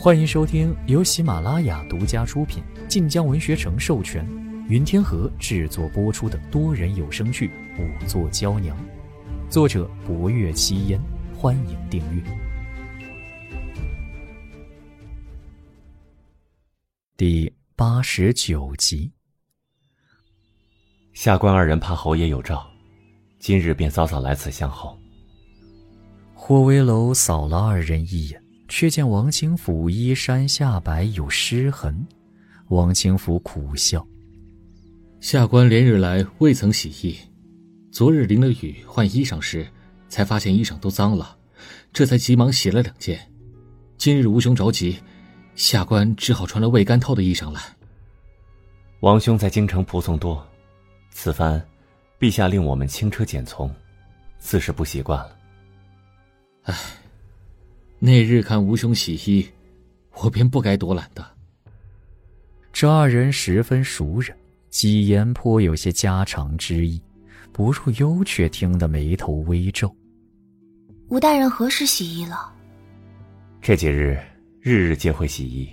欢迎收听由喜马拉雅独家出品、晋江文学城授权、云天河制作播出的多人有声剧《五座娇娘》，作者：博月七烟。欢迎订阅第八十九集。下官二人怕侯爷有诏，今日便早早来此相候。霍威楼扫了二人一眼。却见王清甫衣衫下摆有湿痕，王清甫苦笑：“下官连日来未曾洗衣，昨日淋了雨换衣裳时，才发现衣裳都脏了，这才急忙洗了两件。今日吴兄着急，下官只好穿了未干透的衣裳来。”王兄在京城仆从多，此番陛下令我们轻车简从，自是不习惯了。唉。那日看吴兄洗衣，我便不该多懒的。这二人十分熟人，几言颇有些家常之意。不入幽却听得眉头微皱。吴大人何时洗衣了？这几日日日皆会洗衣，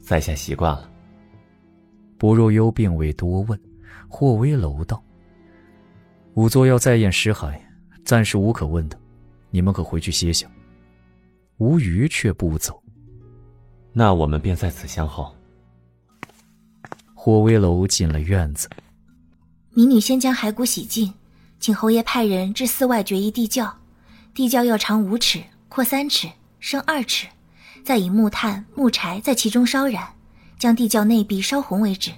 在下习惯了。不入幽并未多问。或微楼道：“仵作要再验尸骸，暂时无可问的，你们可回去歇下。”吴虞却不走，那我们便在此相候。霍威楼进了院子，民女先将骸骨洗净，请侯爷派人至寺外决一地窖，地窖要长五尺，阔三尺，深二尺，再以木炭、木柴在其中烧燃，将地窖内壁烧红为止。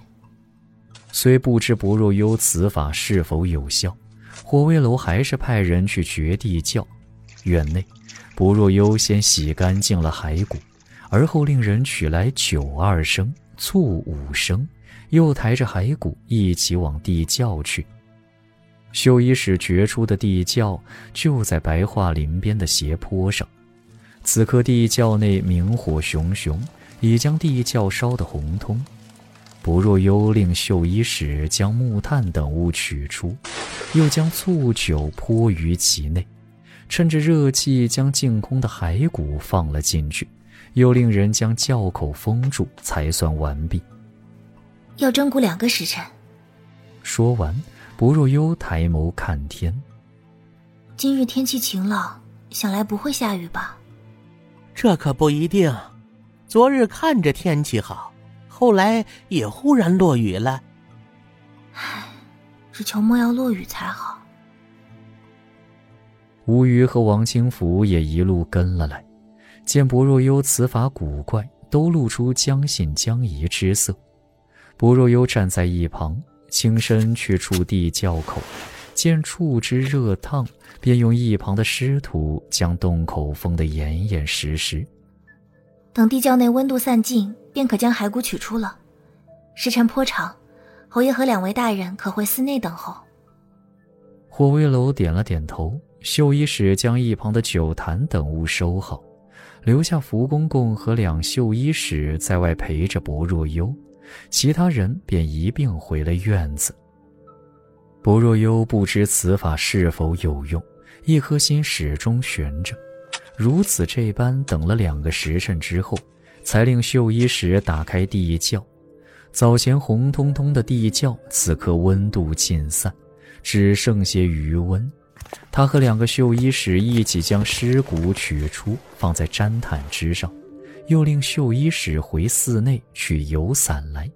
虽不知不若幽此法是否有效，霍威楼还是派人去掘地窖，院内。不若优先洗干净了骸骨，而后令人取来酒二升、醋五升，又抬着骸骨一起往地窖去。绣衣使掘出的地窖就在白桦林边的斜坡上，此刻地窖内明火熊熊，已将地窖烧得红通。不若幽令绣衣使将木炭等物取出，又将醋酒泼于其内。趁着热气，将净空的骸骨放了进去，又令人将窖口封住，才算完毕。要蒸骨两个时辰。说完，不若幽抬眸看天。今日天气晴朗，想来不会下雨吧？这可不一定。昨日看着天气好，后来也忽然落雨了。唉，只求莫要落雨才好。吴虞和王清福也一路跟了来，见薄若幽此法古怪，都露出将信将疑之色。薄若幽站在一旁，轻身去触地窖口，见触之热烫，便用一旁的湿土将洞口封得严严实实。等地窖内温度散尽，便可将骸骨取出了。时辰颇长，侯爷和两位大人可回寺内等候。霍威楼点了点头。绣衣使将一旁的酒坛等物收好，留下福公公和两绣衣使在外陪着薄若幽，其他人便一并回了院子。薄若幽不知此法是否有用，一颗心始终悬着。如此这般等了两个时辰之后，才令绣衣使打开地窖。早前红彤彤的地窖，此刻温度尽散，只剩些余温。他和两个绣衣使一起将尸骨取出，放在毡毯之上，又令绣衣使回寺内取油伞来。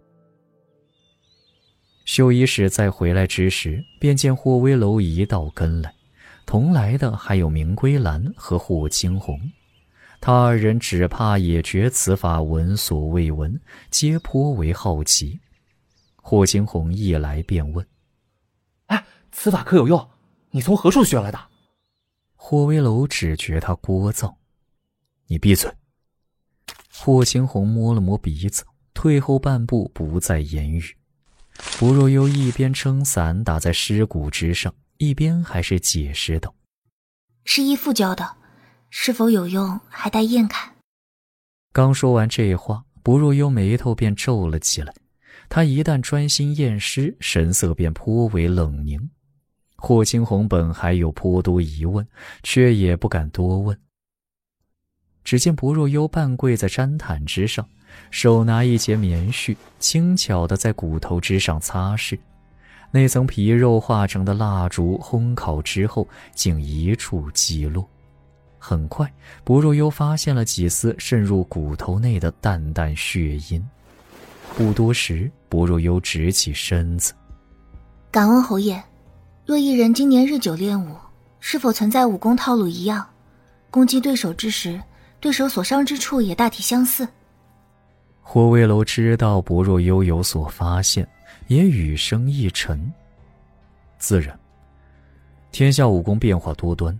绣衣使在回来之时，便见霍威楼一道跟来，同来的还有明归兰和霍青红。他二人只怕也觉此法闻所未闻，皆颇为好奇。霍青红一来便问：“哎，此法可有用？”你从何处学来的？霍威楼只觉他聒噪，你闭嘴。霍青红摸了摸鼻子，退后半步，不再言语。不若幽一边撑伞打在尸骨之上，一边还是解释道：“是义父教的，是否有用，还待验看。”刚说完这话，不若幽眉头便皱了起来。他一旦专心验尸，神色便颇为冷凝。霍青红本还有颇多疑问，却也不敢多问。只见薄若幽半跪在毡毯之上，手拿一截棉絮，轻巧地在骨头之上擦拭。那层皮肉化成的蜡烛，烘烤之后竟一触即落。很快，薄若幽发现了几丝渗入骨头内的淡淡血印。不多时，薄若幽直起身子，敢问侯爷。若一人今年日久练武，是否存在武功套路一样？攻击对手之时，对手所伤之处也大体相似。霍威楼知道薄若幽有所发现，也语声一沉。自然，天下武功变化多端，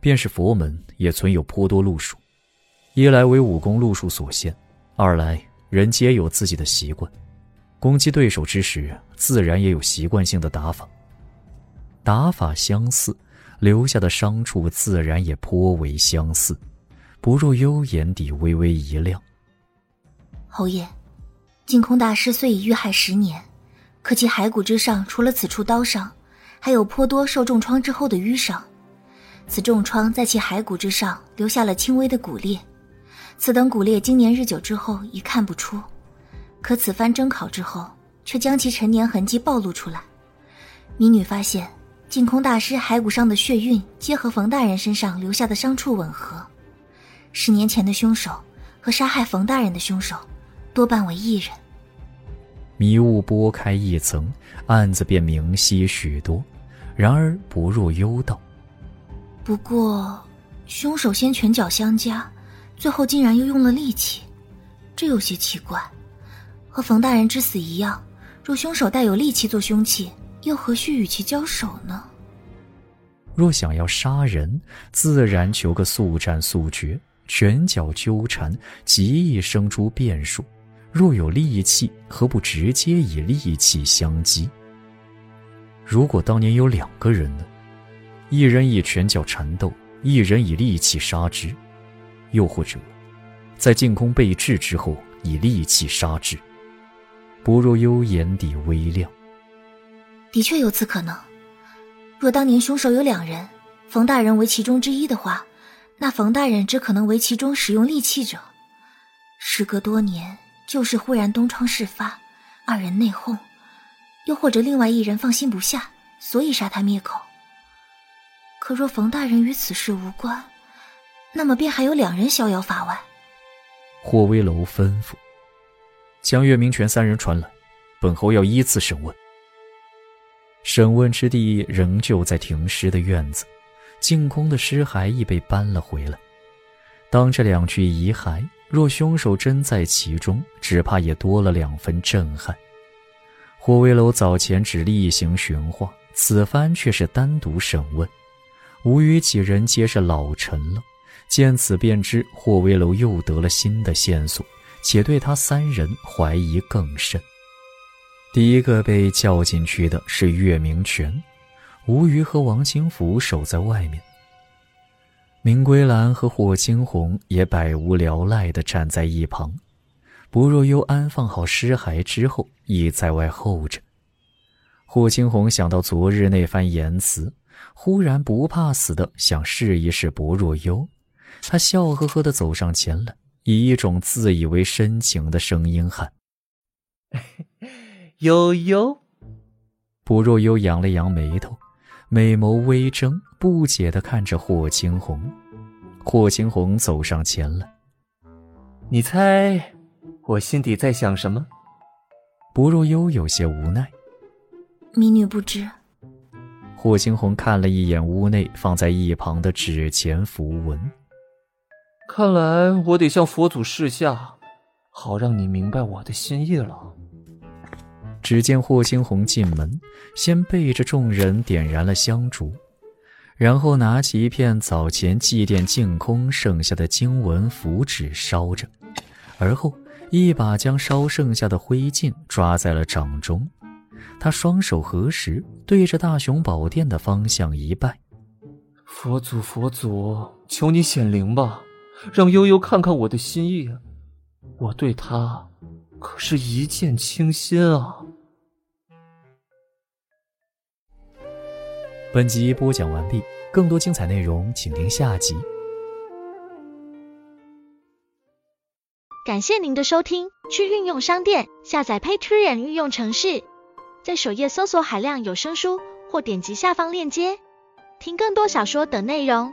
便是佛门也存有颇多路数。一来为武功路数所限，二来人皆有自己的习惯，攻击对手之时，自然也有习惯性的打法。打法相似，留下的伤处自然也颇为相似。不若幽眼底微微一亮。侯爷，净空大师虽已遇害十年，可其骸骨之上除了此处刀伤，还有颇多受重创之后的淤伤。此重创在其骸骨之上留下了轻微的骨裂，此等骨裂经年日久之后已看不出，可此番蒸烤之后，却将其陈年痕迹暴露出来。民女发现。净空大师骸骨上的血晕，皆和冯大人身上留下的伤处吻合。十年前的凶手和杀害冯大人的凶手，多半为一人。迷雾拨开一层，案子便明晰许多。然而不入幽道。不过，凶手先拳脚相加，最后竟然又用了利器，这有些奇怪。和冯大人之死一样，若凶手带有利器做凶器。又何须与其交手呢？若想要杀人，自然求个速战速决，拳脚纠缠，极易生出变数。若有利器，何不直接以利器相击？如果当年有两个人呢？一人以拳脚缠斗，一人以利器杀之，又或者，在进空被制之后，以利器杀之。不若幽眼底微亮。的确有此可能。若当年凶手有两人，冯大人为其中之一的话，那冯大人只可能为其中使用利器者。时隔多年，旧事忽然东窗事发，二人内讧，又或者另外一人放心不下，所以杀他灭口。可若冯大人与此事无关，那么便还有两人逍遥法外。霍威楼吩咐，将岳明权三人传来，本侯要依次审问。审问之地仍旧在停尸的院子，净空的尸骸亦被搬了回来。当这两具遗骸，若凶手真在其中，只怕也多了两分震撼。霍威楼早前只例行询话，此番却是单独审问，吴语几人皆是老臣了，见此便知霍威楼又得了新的线索，且对他三人怀疑更甚。第一个被叫进去的是岳明权，吴瑜和王清福守在外面。明归兰和霍青红也百无聊赖地站在一旁。不若幽安放好尸骸之后，亦在外候着。霍青红想到昨日那番言辞，忽然不怕死的想试一试薄若幽。他笑呵呵地走上前来，以一种自以为深情的声音喊。悠悠，不若幽扬了扬眉头，美眸微睁，不解的看着霍青红。霍青红走上前来，你猜我心底在想什么？不若幽有些无奈，民女不知。霍青红看了一眼屋内放在一旁的纸钱符文，看来我得向佛祖示下，好让你明白我的心意了。只见霍青红进门，先背着众人点燃了香烛，然后拿起一片早前祭奠净空剩下的经文符纸烧着，而后一把将烧剩下的灰烬抓在了掌中。他双手合十，对着大雄宝殿的方向一拜：“佛祖，佛祖，求你显灵吧，让悠悠看看我的心意。我对他可是一见倾心啊！”本集播讲完毕，更多精彩内容，请听下集。感谢您的收听，去运用商店下载 Patreon 运用城市，在首页搜索海量有声书，或点击下方链接听更多小说等内容。